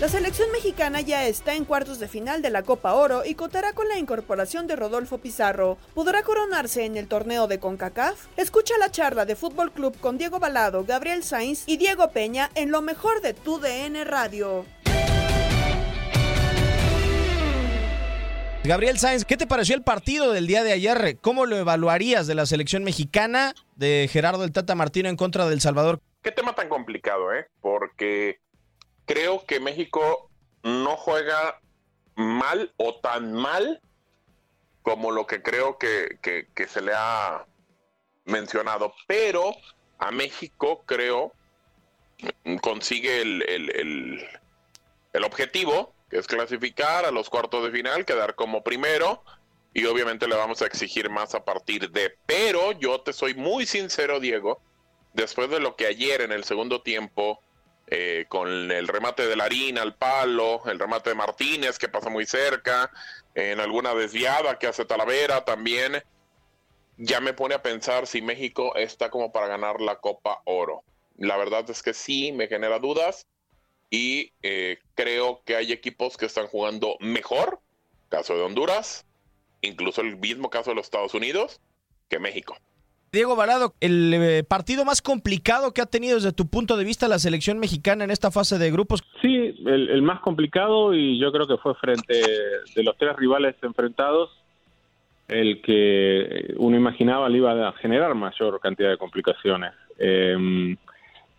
La selección mexicana ya está en cuartos de final de la Copa Oro y contará con la incorporación de Rodolfo Pizarro. ¿Podrá coronarse en el torneo de CONCACAF? Escucha la charla de Fútbol Club con Diego Balado, Gabriel Sainz y Diego Peña en lo mejor de tu DN Radio. Gabriel Sáenz, ¿qué te pareció el partido del día de ayer? ¿Cómo lo evaluarías de la selección mexicana de Gerardo el Tata Martino en contra del Salvador? Qué tema tan complicado, ¿eh? Porque creo que México no juega mal o tan mal como lo que creo que, se le ha mencionado. Pero a México creo consigue el objetivo, que es clasificar a los cuartos de final, quedar como primero. Y obviamente le vamos a exigir más a partir de... Pero yo te soy muy sincero, Diego, después de lo que ayer en el segundo tiempo, eh, con el remate de Larín al palo, el remate de Martínez que pasa muy cerca, en alguna desviada que hace Talavera también, ya me pone a pensar si México está como para ganar la Copa Oro. La verdad es que sí, me genera dudas y eh, creo que hay equipos que están jugando mejor, caso de Honduras, incluso el mismo caso de los Estados Unidos, que México. Diego Balado, el eh, partido más complicado que ha tenido desde tu punto de vista la selección mexicana en esta fase de grupos. Sí, el, el más complicado y yo creo que fue frente de los tres rivales enfrentados el que uno imaginaba le iba a generar mayor cantidad de complicaciones. Eh,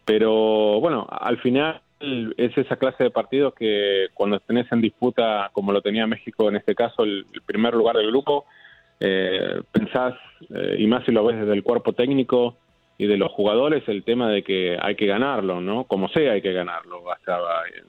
pero bueno, al final es esa clase de partidos que cuando tenés en disputa, como lo tenía México en este caso, el, el primer lugar del grupo, eh, pensás, eh, y más si lo ves desde el cuerpo técnico y de los jugadores, el tema de que hay que ganarlo, ¿no? Como sea, hay que ganarlo, hasta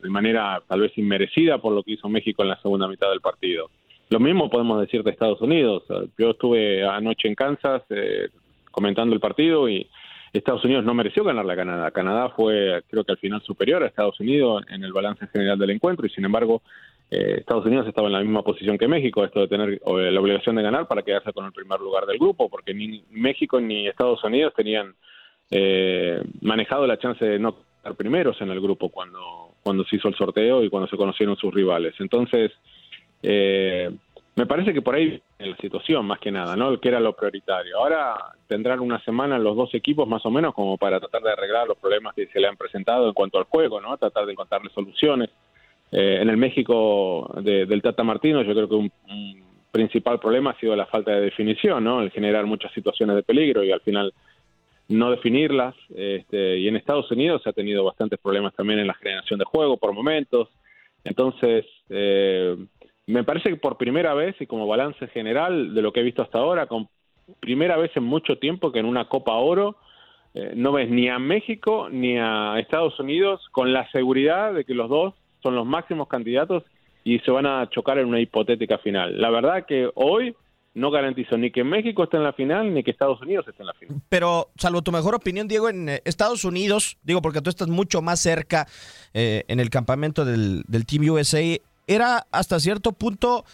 de manera tal vez inmerecida por lo que hizo México en la segunda mitad del partido. Lo mismo podemos decir de Estados Unidos. Yo estuve anoche en Kansas eh, comentando el partido y Estados Unidos no mereció ganarle a Canadá. Canadá fue, creo que al final superior a Estados Unidos en el balance general del encuentro y sin embargo eh, Estados Unidos estaba en la misma posición que México, esto de tener eh, la obligación de ganar para quedarse con el primer lugar del grupo, porque ni México ni Estados Unidos tenían eh, manejado la chance de no estar primeros en el grupo cuando, cuando se hizo el sorteo y cuando se conocieron sus rivales. Entonces, eh, me parece que por ahí en la situación más que nada, ¿no? Que era lo prioritario. Ahora tendrán una semana los dos equipos más o menos como para tratar de arreglar los problemas que se le han presentado en cuanto al juego, ¿no? Tratar de encontrarle soluciones. Eh, en el México de- del Tata Martino yo creo que un, un principal problema ha sido la falta de definición, ¿no? El generar muchas situaciones de peligro y al final no definirlas. Este, y en Estados Unidos se ha tenido bastantes problemas también en la generación de juego por momentos. Entonces, eh, me parece que por primera vez y como balance general de lo que he visto hasta ahora, con primera vez en mucho tiempo que en una Copa Oro eh, no ves ni a México ni a Estados Unidos con la seguridad de que los dos son los máximos candidatos y se van a chocar en una hipotética final. La verdad que hoy no garantizo ni que México esté en la final ni que Estados Unidos esté en la final. Pero, salvo tu mejor opinión, Diego, en eh, Estados Unidos, digo porque tú estás mucho más cerca eh, en el campamento del, del Team USA, era hasta cierto punto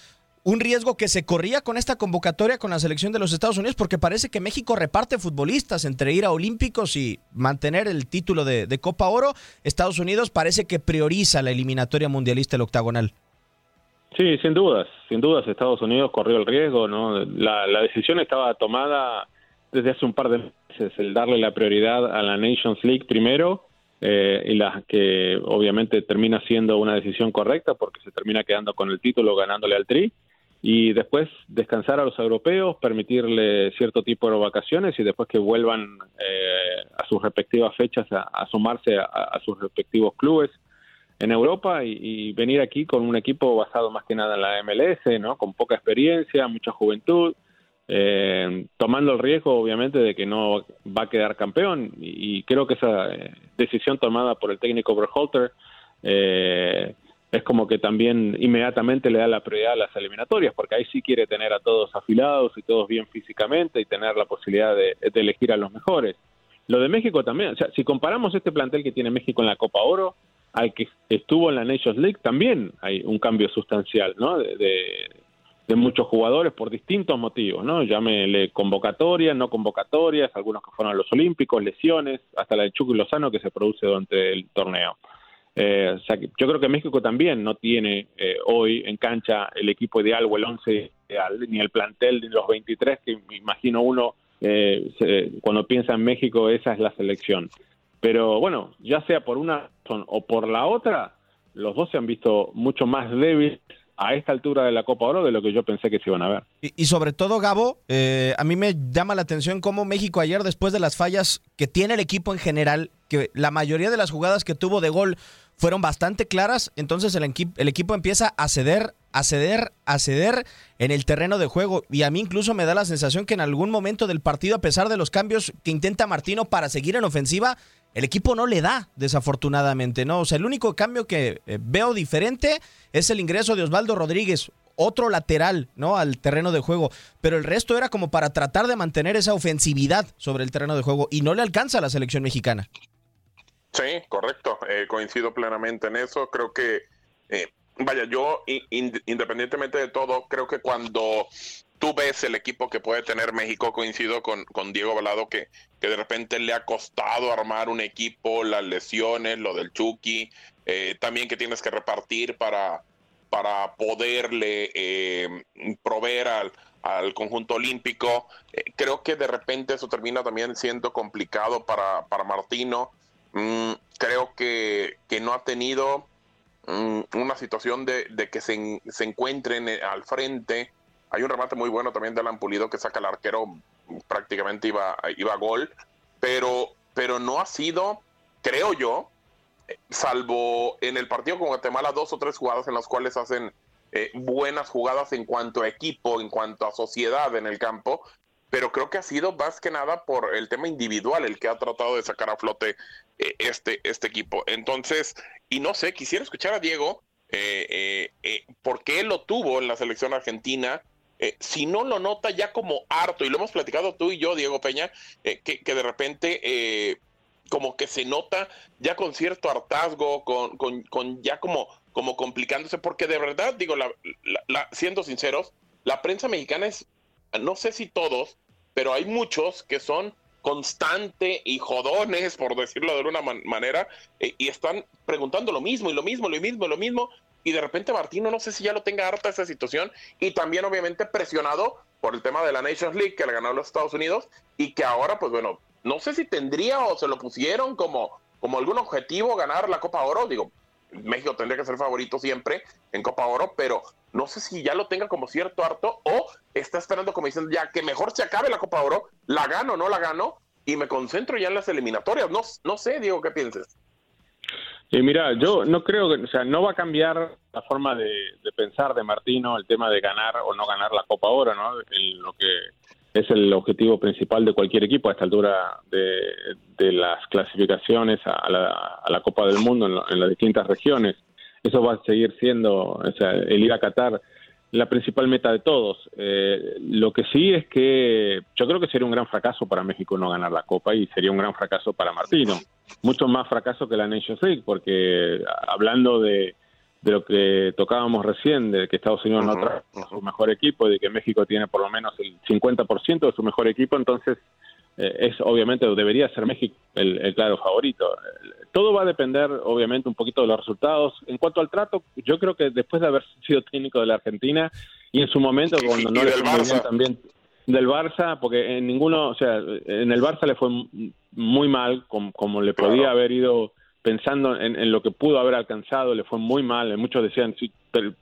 un riesgo que se corría con esta convocatoria con la selección de los Estados Unidos, porque parece que México reparte futbolistas entre ir a Olímpicos y mantener el título de, de Copa Oro. Estados Unidos parece que prioriza la eliminatoria mundialista el octagonal. Sí, sin dudas, sin dudas Estados Unidos corrió el riesgo, ¿no? La, decisión estaba tomada desde hace un par de meses, el darle la prioridad a la Nations League primero, eh, y la que obviamente termina siendo una decisión correcta porque se termina quedando con el título ganándole al Tri, y después descansar a los europeos, permitirle cierto tipo de vacaciones y después que vuelvan eh, a sus respectivas fechas a, sumarse a sus respectivos clubes en Europa y, venir aquí con un equipo basado más que nada en la MLS, ¿no? Con poca experiencia, mucha juventud, eh, tomando el riesgo, obviamente, de que no va a quedar campeón. Y, creo que esa eh, decisión tomada por el técnico Berhalter eh, es como que también inmediatamente le da la prioridad a las eliminatorias, porque ahí sí quiere tener a todos afilados y todos bien físicamente y tener la posibilidad de, de elegir a los mejores. Lo de México también, o sea, si comparamos este plantel que tiene México en la Copa Oro, al que estuvo en la Nations League también hay un cambio sustancial, ¿no? De, muchos jugadores por distintos motivos, ¿no? Llámele convocatorias, no convocatorias, algunos que fueron a los Olímpicos, lesiones, hasta la de Chucky Lozano que se produce durante el torneo. Eh, yo creo que México también no tiene eh, hoy en cancha el equipo ideal o el 11 ideal, ni el plantel de los 23 que me imagino uno eh, cuando piensa en México, esa es la selección. Pero bueno, ya sea por una razón o por la otra, los dos se han visto mucho más débiles a esta altura de la Copa Oro de lo que yo pensé que se iban a ver. Y, sobre todo, Gabo, eh, a mí me llama la atención cómo México ayer, después de las fallas que tiene el equipo en general, que la mayoría de las jugadas que tuvo de gol fueron bastante claras, entonces el, el equipo empieza a ceder, a ceder, a ceder en el terreno de juego. Y a mí incluso me da la sensación que en algún momento del partido, a pesar de los cambios que intenta Martino para seguir en ofensiva, el equipo no le da, desafortunadamente, ¿no? O sea, el único cambio que eh, veo diferente es el ingreso de Osvaldo Rodríguez, otro lateral, ¿no? Al terreno de juego. Pero el resto era como para tratar de mantener esa ofensividad sobre el terreno de juego y no le alcanza a la selección mexicana. Sí, correcto. Eh, coincido plenamente en eso. Creo que, eh, vaya, yo, independientemente de todo, creo que cuando tú ves el equipo que puede tener México, coincido con, con Diego Balado, que, que de repente le ha costado armar un equipo, las lesiones, lo del Chucky, eh, también que tienes que repartir para, para poderle eh, proveer al, al, conjunto olímpico. Eh, creo que de repente eso termina también siendo complicado para, para Martino. Mm, creo que, que, no ha tenido mm, una situación de, de que se, se encuentren al frente hay un remate muy bueno también de Alan Pulido que saca el arquero, prácticamente iba, iba a gol, pero, pero no ha sido, creo yo, salvo en el partido con Guatemala, dos o tres jugadas en las cuales hacen eh, buenas jugadas en cuanto a equipo, en cuanto a sociedad en el campo, pero creo que ha sido más que nada por el tema individual el que ha tratado de sacar a flote eh, este, este equipo. Entonces, y no sé, quisiera escuchar a Diego, eh, eh, porque él lo tuvo en la selección argentina, eh, si no lo nota ya como harto, y lo hemos platicado tú y yo, Diego Peña, eh, que, de repente eh, como que se nota ya con cierto hartazgo, con, con, ya como, como complicándose, porque de verdad, digo, la, siendo sinceros, la prensa mexicana es, no sé si todos, pero hay muchos que son constante y jodones, por decirlo de alguna manera, y están preguntando lo mismo y lo mismo, lo mismo, lo mismo, y de repente Martino no sé si ya lo tenga harta esa situación y también obviamente presionado por el tema de la Nations League que le ganó a los Estados Unidos y que ahora pues bueno, no sé si tendría o se lo pusieron como, como algún objetivo ganar la Copa Oro, digo, México tendría que ser favorito siempre en Copa Oro, pero no sé si ya lo tenga como cierto harto o está esperando como diciendo ya que mejor se acabe la Copa Oro, la gano o no la gano, y me concentro ya en las eliminatorias. No, no sé, Diego, ¿qué piensas? Y mira, yo no creo que, o sea, no va a cambiar la forma de, pensar de Martino el tema de ganar o no ganar la Copa Oro, ¿no? lo que es el objetivo principal de cualquier equipo a esta altura de, las clasificaciones a la, Copa del Mundo en, las distintas regiones. Eso va a seguir siendo, o sea, el ir a Qatar la principal meta de todos. Eh, lo que sí es que yo creo que sería un gran fracaso para México no ganar la Copa y sería un gran fracaso para Martino. Mucho más fracaso que la Nations League, porque hablando de, de lo que tocábamos recién, de que Estados Unidos no trae su mejor equipo, de que México tiene por lo menos el 50% de su mejor equipo, entonces eh, es obviamente debería ser México el, claro favorito. Todo va a depender obviamente un poquito de los resultados. En cuanto al trato, yo creo que después de haber sido técnico de la Argentina y en su momento cuando no le fue muy bien también del Barça, porque en ninguno, o sea, en el Barça le fue muy mal, como, le podía haber ido pensando en, lo que pudo haber alcanzado, le fue muy mal. Muchos decían, sí,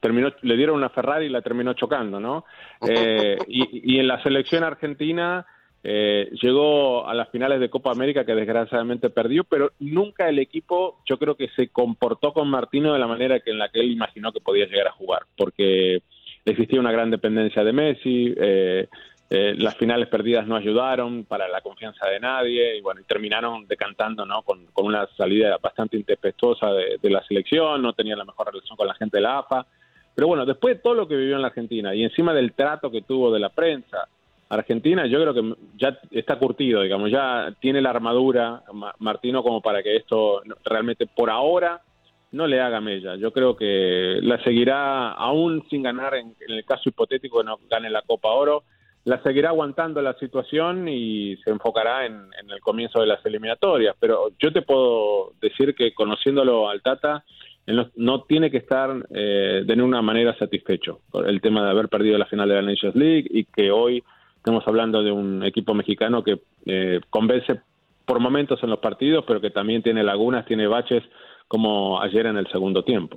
terminó, le dieron una Ferrari y la terminó chocando, ¿no? Eh, y, y, en la selección argentina eh, llegó a las finales de Copa América que desgraciadamente perdió, pero nunca el equipo yo creo que se comportó con Martino de la manera que en la que él imaginó que podía llegar a jugar, porque existía una gran dependencia de Messi, eh, eh, las finales perdidas no ayudaron para la confianza de nadie y bueno, terminaron decantando ¿no? con, una salida bastante intempestuosa de, de la selección, no tenía la mejor relación con la gente de la AFA. Pero bueno, después de todo lo que vivió en la Argentina y encima del trato que tuvo de la prensa, Argentina yo creo que ya está curtido, digamos, ya tiene la armadura Martino como para que esto realmente por ahora no le haga mella. Yo creo que la seguirá, aún sin ganar, en, el caso hipotético que no gane la Copa Oro, la seguirá aguantando la situación y se enfocará en, el comienzo de las eliminatorias. Pero yo te puedo decir que conociéndolo al Tata, no, tiene que estar eh, de ninguna manera satisfecho por el tema de haber perdido la final de la Nations League y que hoy Estamos hablando de un equipo mexicano que eh, convence por momentos en los partidos, pero que también tiene lagunas, tiene baches como ayer en el segundo tiempo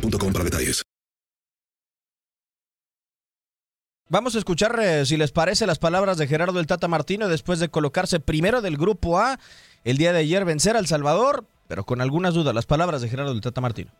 para detalles. Vamos a escuchar, eh, si les parece, las palabras de Gerardo el Tata Martino después de colocarse primero del Grupo A el día de ayer, vencer al Salvador, pero con algunas dudas. Las palabras de Gerardo el Tata Martino.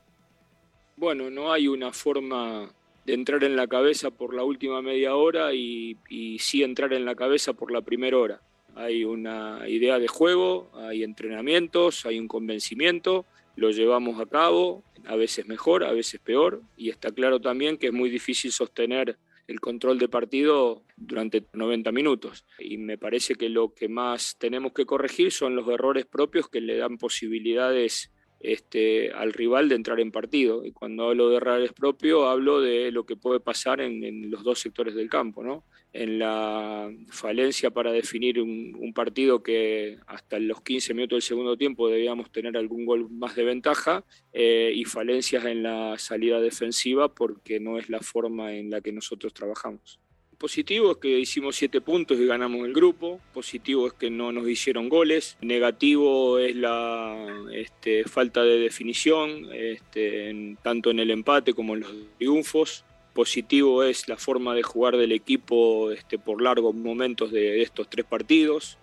Bueno, no hay una forma de entrar en la cabeza por la última media hora y, y sí entrar en la cabeza por la primera hora. Hay una idea de juego, hay entrenamientos, hay un convencimiento, lo llevamos a cabo, a veces mejor, a veces peor, y está claro también que es muy difícil sostener el control de partido durante 90 minutos. Y me parece que lo que más tenemos que corregir son los errores propios que le dan posibilidades este, al rival de entrar en partido. Y cuando hablo de errores propios, hablo de lo que puede pasar en, los dos sectores del campo, ¿no? En la falencia para definir un, partido que hasta los 15 minutos del segundo tiempo debíamos tener algún gol más de ventaja eh, y falencias en la salida defensiva porque no es la forma en la que nosotros trabajamos. Positivo es que hicimos siete puntos y ganamos el grupo. Positivo es que no nos hicieron goles. Negativo es la este, falta de definición, este, tanto en el empate como en los triunfos. Positivo es la forma de jugar del equipo este, por largos momentos de, estos tres partidos.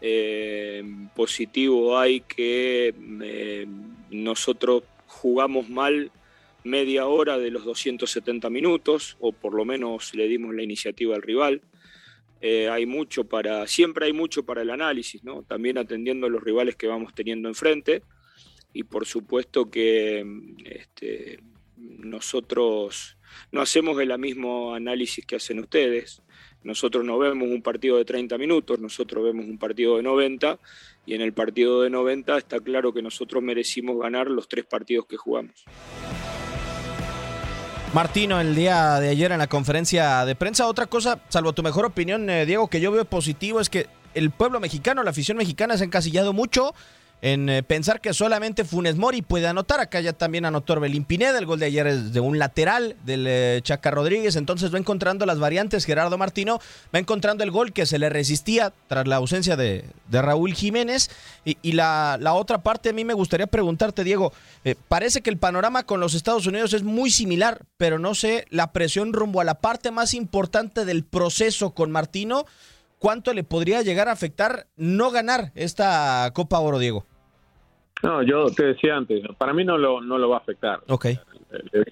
Eh, positivo hay que eh, nosotros jugamos mal media hora de los 270 minutos, o por lo menos le dimos la iniciativa al rival. Eh, hay mucho para, siempre hay mucho para el análisis, ¿no? También atendiendo a los rivales que vamos teniendo enfrente. Y por supuesto que este, nosotros no hacemos el mismo análisis que hacen ustedes. Nosotros no vemos un partido de 30 minutos, nosotros vemos un partido de 90 y en el partido de 90 está claro que nosotros merecimos ganar los tres partidos que jugamos. Martino, el día de ayer en la conferencia de prensa, otra cosa, salvo tu mejor opinión, eh, Diego, que yo veo positivo es que el pueblo mexicano, la afición mexicana se ha encasillado mucho en eh, pensar que solamente Funes Mori puede anotar. Acá ya también anotó Orbelín Pineda. El gol de ayer es de un lateral del eh, Chaca Rodríguez. Entonces va encontrando las variantes. Gerardo Martino va encontrando el gol que se le resistía tras la ausencia de, Raúl Jiménez. Y, la, otra parte, a mí me gustaría preguntarte, Diego. Eh, parece que el panorama con los Estados Unidos es muy similar, pero no sé la presión rumbo a la parte más importante del proceso con Martino ¿cuánto le podría llegar a afectar no ganar esta Copa Oro, Diego? No, yo te decía antes, para mí no lo, no lo va a afectar. Ok.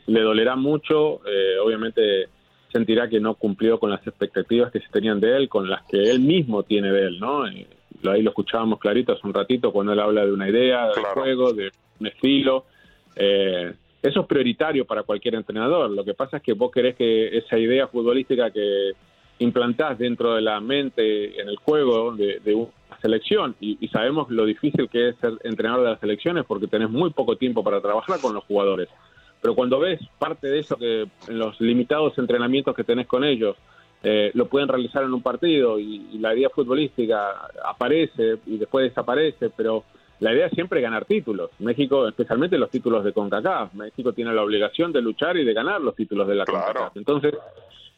Le, dolerá mucho, eh, obviamente sentirá que no cumplió con las expectativas que se tenían de él, con las que él mismo tiene de él, ¿no? Eh, ahí lo escuchábamos clarito hace un ratito cuando él habla de una idea, de juego, de un estilo. Eh, eso es prioritario para cualquier entrenador. Lo que pasa es que vos querés que esa idea futbolística que implantás dentro de la mente, en el juego de, una selección. Y, sabemos lo difícil que es ser entrenador de las selecciones porque tenés muy poco tiempo para trabajar con los jugadores. Pero cuando ves parte de eso que en los limitados entrenamientos que tenés con ellos, eh, lo pueden realizar en un partido y, la idea futbolística aparece y después desaparece, pero la idea es siempre ganar títulos. México, especialmente los títulos de CONCACAF. México tiene la obligación de luchar y de ganar los títulos de la CONCACAF. Entonces,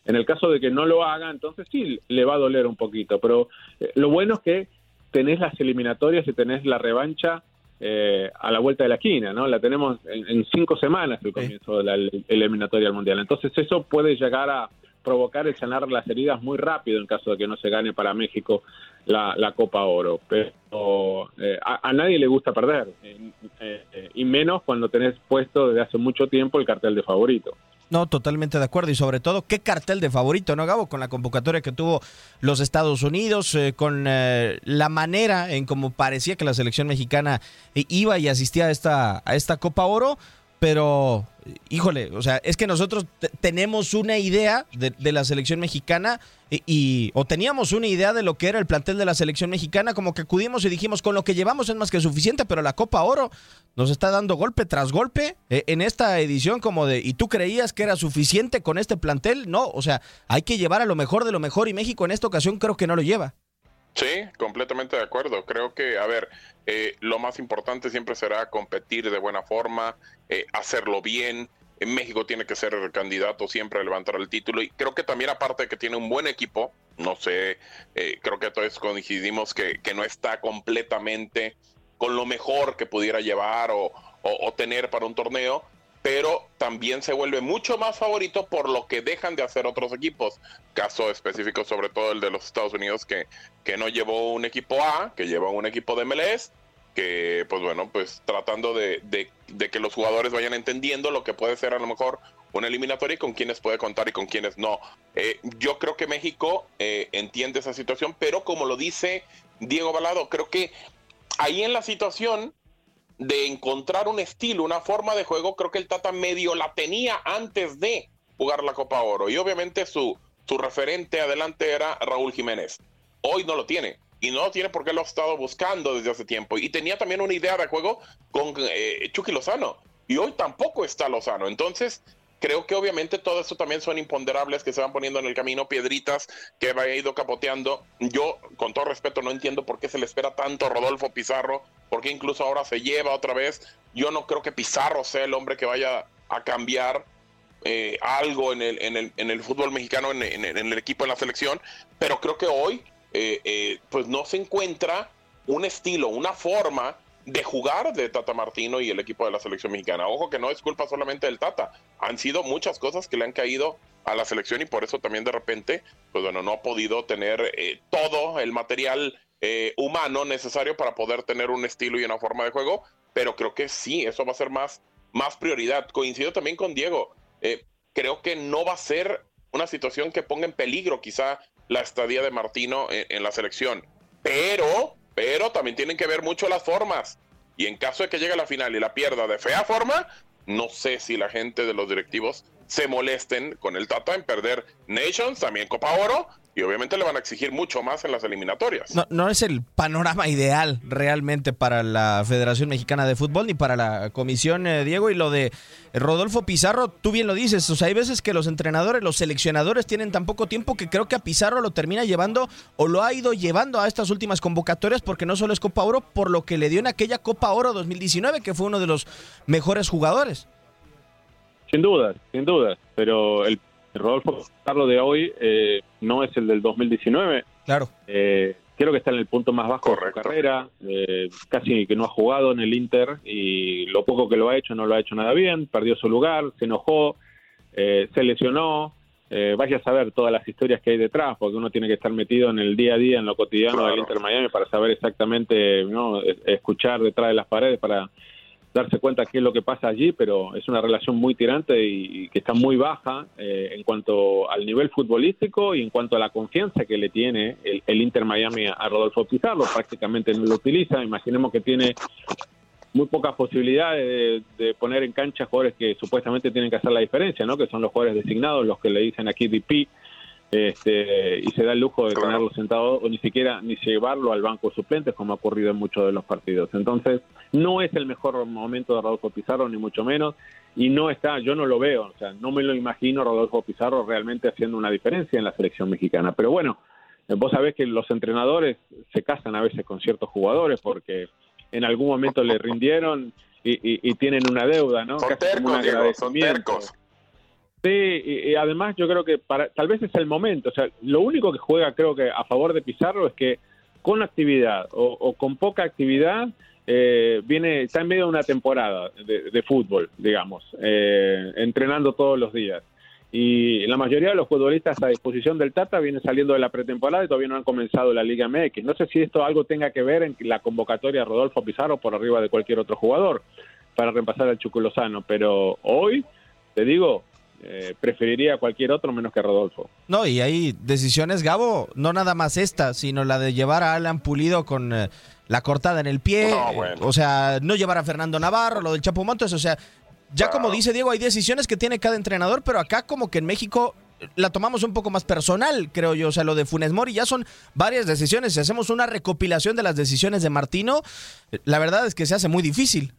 en el caso de que no lo haga, entonces sí, le va a doler un poquito. Pero eh, lo bueno es que tenés las eliminatorias y tenés la revancha eh, a la vuelta de la esquina, ¿no? La tenemos en, cinco semanas el comienzo de la eliminatoria al Mundial. Entonces eso puede llegar a provocar el sanar las heridas muy rápido en caso de que no se gane para México la, Copa Oro. Pero eh, a, nadie le gusta perder, y menos cuando tenés puesto desde hace mucho tiempo el cartel de favorito. No, totalmente de acuerdo. Y sobre todo, qué cartel de favorito, ¿no, Gabo? Con la convocatoria que tuvo los Estados Unidos, eh, con eh, la manera en cómo parecía que la selección mexicana iba y asistía a esta, a esta Copa Oro pero híjole, o sea, es que nosotros tenemos una idea de, la selección mexicana y, o teníamos una idea de lo que era el plantel de la selección mexicana, como que acudimos y dijimos, con lo que llevamos es más que suficiente, pero la Copa Oro nos está dando golpe tras golpe eh, en esta edición como de, ¿y tú creías que era suficiente con este plantel? No, o sea, hay que llevar a lo mejor de lo mejor y México en esta ocasión creo que no lo lleva. Sí, completamente de acuerdo. Creo que, a ver, eh, lo más importante siempre será competir de buena forma, eh, hacerlo bien. En México tiene que ser candidato siempre a levantar el título y creo que también aparte de que tiene un buen equipo, no sé, eh, creo que todos coincidimos que, no está completamente con lo mejor que pudiera llevar o tener para un torneo, pero también se vuelve mucho más favorito por lo que dejan de hacer otros equipos. Caso específico sobre todo el de los Estados Unidos que, que no llevó un equipo A, que llevó un equipo de MLS, que pues bueno, pues tratando de, que los jugadores vayan entendiendo lo que puede ser a lo mejor una eliminatoria y con quienes puede contar y con quienes no. Eh, yo creo que México eh, entiende esa situación, pero como lo dice Diego Balado, creo que ahí en la situación de encontrar un estilo, una forma de juego, creo que el Tata medio la tenía antes de, jugar la Copa Oro. Y obviamente su, su referente adelante era Raúl Jiménez. Hoy no lo tiene. Y no lo tiene porque lo ha estado buscando desde hace tiempo. Y tenía también una idea de juego con eh, Chucky Lozano. Y hoy tampoco está Lozano. Entonces, creo que obviamente todo eso también son imponderables que se van poniendo en el camino, piedritas que va ido capoteando. Yo, con todo respeto, no entiendo por qué se le espera tanto a Rodolfo Pizarro, por qué incluso ahora se lleva otra vez. Yo no creo que Pizarro sea el hombre que vaya a cambiar eh, algo en el, en, el, en el, fútbol mexicano, en, en, el equipo, en la selección, pero creo que hoy eh, eh, pues no se encuentra un estilo, una forma de jugar de Tata Martino y el equipo de la selección mexicana. Ojo que no es culpa solamente del Tata, han sido muchas cosas que le han caído a la selección y por eso también de repente, pues bueno, no ha podido tener todo el material humano necesario para poder tener un estilo y una forma de juego, pero creo que sí, eso va a ser más, más prioridad. Coincido también con Diego, eh, creo que no va a ser una situación que ponga en peligro quizá la estadía de Martino en, la selección. Pero, pero también tienen que ver mucho las formas. Y en caso de que llegue a la final y la pierda de fea forma, no sé si la gente de los directivos se molesten con el Tata en perder Nations, también Copa Oro, y obviamente le van a exigir mucho más en las eliminatorias. No, no, es el panorama ideal realmente para la Federación Mexicana de Fútbol ni para la comisión, eh, Diego, y lo de Rodolfo Pizarro, tú bien lo dices, o sea, hay veces que los entrenadores, los seleccionadores tienen tan poco tiempo que creo que a Pizarro lo termina llevando o lo ha ido llevando a estas últimas convocatorias porque no solo es Copa Oro, por lo que le dio en aquella Copa Oro 2019, que fue uno de los mejores jugadores. Sin duda, sin duda, pero el Rodolfo Carlos de hoy eh, no es el del 2019. Claro. Eh, creo que está en el punto más bajo de su carrera, eh, casi que no ha jugado en el Inter y lo poco que lo ha hecho no lo ha hecho nada bien, perdió su lugar, se enojó, se lesionó, vaya a saber todas las historias que hay detrás, porque uno tiene que estar metido en el día a día, en lo cotidiano del Inter Miami para saber exactamente, ¿no? escuchar detrás de las paredes para darse cuenta qué es lo que pasa allí, pero es una relación muy tirante y, que está muy baja eh, en cuanto al nivel futbolístico y en cuanto a la confianza que le tiene el, Inter Miami a Rodolfo Pizarro. Prácticamente no lo utiliza. Imaginemos que tiene muy pocas posibilidades de, poner en cancha jugadores que supuestamente tienen que hacer la diferencia, ¿no? Que son los jugadores designados, los que le dicen aquí DP este, y se da el lujo de tenerlo sentado o ni siquiera ni llevarlo al banco de suplentes como ha ocurrido en muchos de los partidos. Entonces, no es el mejor momento de Rodolfo Pizarro, ni mucho menos, y no está, yo no lo veo, o sea, no me lo imagino Rodolfo Pizarro realmente haciendo una diferencia en la selección mexicana. Pero bueno, vos sabés que los entrenadores se casan a veces con ciertos jugadores porque en algún momento le rindieron y, tienen una deuda, ¿no? Son tercos, son tercos. Sí, y, además yo creo que para, tal vez es el momento. O sea, lo único que juega creo que a favor de Pizarro es que con actividad o, con poca actividad eh, viene está en medio de una temporada de, fútbol, digamos, eh, entrenando todos los días. Y la mayoría de los futbolistas a disposición del Tata vienen saliendo de la pretemporada y todavía no han comenzado la Liga MX. No sé si esto algo tenga que ver en la convocatoria de Rodolfo Pizarro por arriba de cualquier otro jugador para reemplazar al Chuculosano, pero hoy, te digo, eh, preferiría a cualquier otro menos que a Rodolfo. No, y hay decisiones, Gabo, no nada más esta, sino la de llevar a Alan Pulido con eh, la cortada en el pie, o sea, no llevar a Fernando Navarro, lo del Chapo Montes, o sea, ya como dice Diego, hay decisiones que tiene cada entrenador, pero acá como que en México la tomamos un poco más personal, creo yo. O sea, lo de Funes Mori ya son varias decisiones. Si hacemos una recopilación de las decisiones de Martino, la verdad es que se hace muy difícil.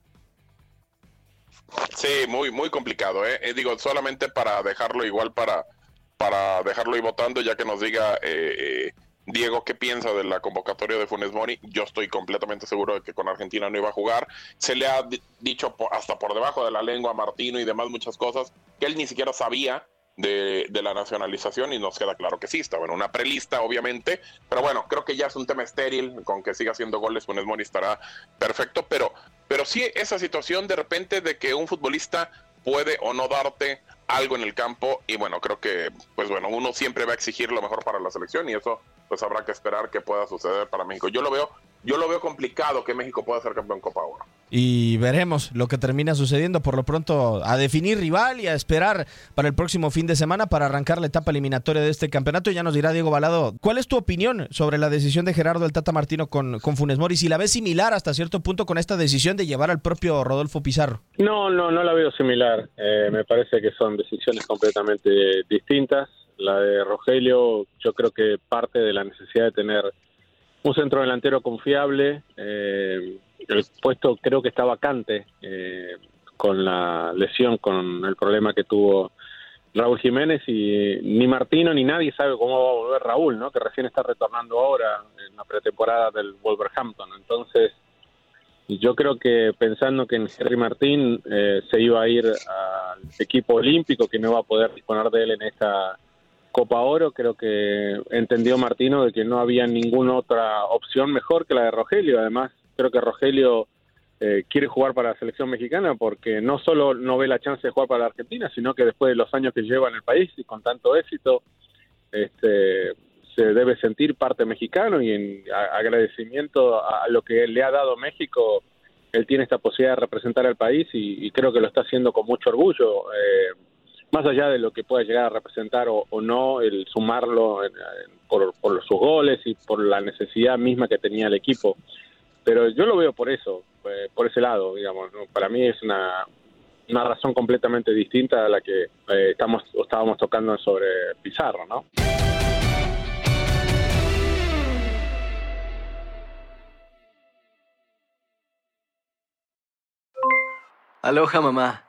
Sí, muy, muy complicado, ¿eh? ¿eh? digo, solamente para dejarlo igual, para, para dejarlo ahí votando, ya que nos diga eh, eh, Diego qué piensa de la convocatoria de Funes Mori. Yo estoy completamente seguro de que con Argentina no iba a jugar. Se le ha dicho hasta por debajo de la lengua a Martino y demás muchas cosas que él ni siquiera sabía de, de, la nacionalización y nos queda claro que sí, está bueno, una prelista obviamente, pero bueno, creo que ya es un tema estéril, con que siga haciendo goles, Funes Mori estará perfecto, pero, pero sí esa situación de repente de que un futbolista puede o no darte algo en el campo y bueno, creo que pues bueno, uno siempre va a exigir lo mejor para la selección y eso pues habrá que esperar que pueda suceder para México. Yo lo veo yo lo veo complicado que México pueda ser campeón Copa Oro. Y veremos lo que termina sucediendo. Por lo pronto, a definir rival y a esperar para el próximo fin de semana para arrancar la etapa eliminatoria de este campeonato. Ya nos dirá Diego Balado, ¿cuál es tu opinión sobre la decisión de Gerardo el Tata Martino con, con Funes Mori? Si la ves similar hasta cierto punto con esta decisión de llevar al propio Rodolfo Pizarro. No, no, no la veo similar. Eh, me parece que son decisiones completamente distintas. La de Rogelio, yo creo que parte de la necesidad de tener un centro delantero confiable. Eh, el puesto creo que está vacante eh, con la lesión, con el problema que tuvo Raúl Jiménez y ni Martino ni nadie sabe cómo va a volver Raúl, ¿no? Que recién está retornando ahora en la pretemporada del Wolverhampton. Entonces, yo creo que pensando que en Henry Martín eh, se iba a ir al equipo olímpico, que no va a poder disponer de él en esta Copa Oro, creo que entendió Martino de que no había ninguna otra opción mejor que la de Rogelio. Además, creo que Rogelio eh, quiere jugar para la selección mexicana porque no solo no ve la chance de jugar para la Argentina, sino que después de los años que lleva en el país y con tanto éxito, este, se debe sentir parte mexicano y en agradecimiento a, lo que le ha dado México, él tiene esta posibilidad de representar al país y, creo que lo está haciendo con mucho orgullo. Eh, más allá de lo que pueda llegar a representar o, no, el sumarlo por, sus goles y por la necesidad misma que tenía el equipo. Pero yo lo veo por eso, eh, por ese lado, digamos. Para mí es una, una razón completamente distinta a la que eh, estamos estábamos tocando sobre Pizarro, ¿no? Aloha mamá,